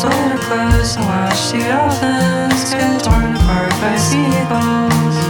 solar clothes and watch the dolphins get torn apart by seagulls.